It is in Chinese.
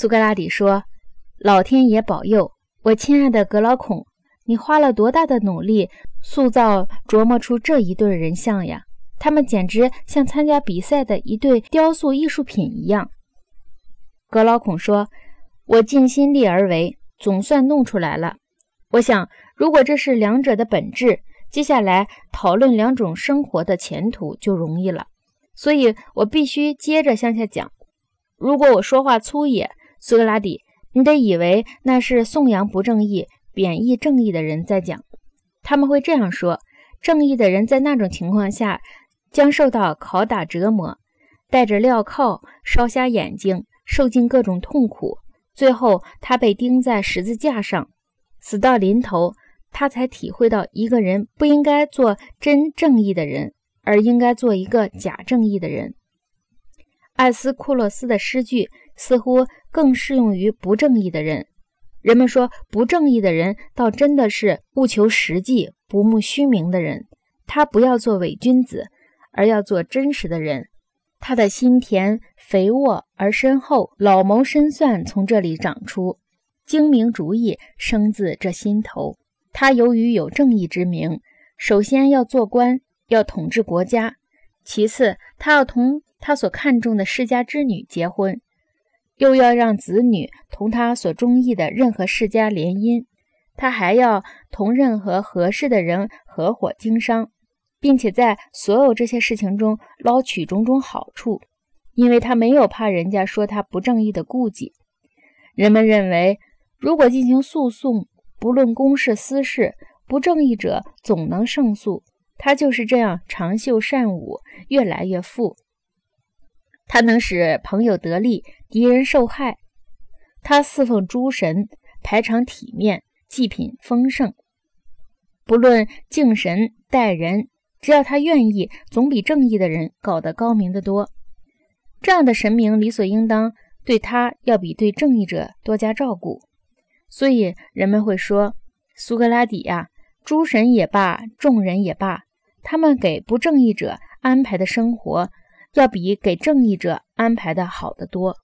苏格拉底说：“老天爷保佑，我亲爱的格劳孔，你花了多大的努力塑造、琢磨出这一对人像呀？他们简直像参加比赛的一对雕塑艺术品一样。”格劳孔说：“我尽心力而为，总算弄出来了。我想，如果这是两者的本质，接下来讨论两种生活的前途就容易了。所以我必须接着向下讲。如果我说话粗野，苏格拉底，你得以为那是颂扬不正义、贬义正义的人在讲。他们会这样说：正义的人在那种情况下将受到拷打折磨，戴着镣铐烧瞎眼睛，受尽各种痛苦，最后他被钉在十字架上，死到临头，他才体会到一个人不应该做真正义的人，而应该做一个假正义的人。艾斯库洛斯的诗句。似乎更适用于不正义的人。人们说，不正义的人倒真的是务求实际、不慕虚名的人。他不要做伪君子，而要做真实的人。他的心田肥沃而深厚，老谋深算从这里长出，精明主意生自这心头。他由于有正义之名，首先要做官，要统治国家；其次，他要同他所看重的世家之女结婚。又要让子女同他所中意的任何世家联姻，他还要同任何合适的人合伙经商，并且在所有这些事情中捞取种种好处，因为他没有怕人家说他不正义的顾忌。人们认为，如果进行诉讼，不论公事私事，不正义者总能胜诉。他就是这样长袖善舞，越来越富。他能使朋友得利，敌人受害。他侍奉诸神，排场体面，祭品丰盛。不论敬神待人，只要他愿意，总比正义的人搞得高明得多。这样的神明理所应当对他要比对正义者多加照顾。所以人们会说，苏格拉底呀，诸神也罢，众人也罢，他们给不正义者安排的生活。要比给正义者安排的好得多。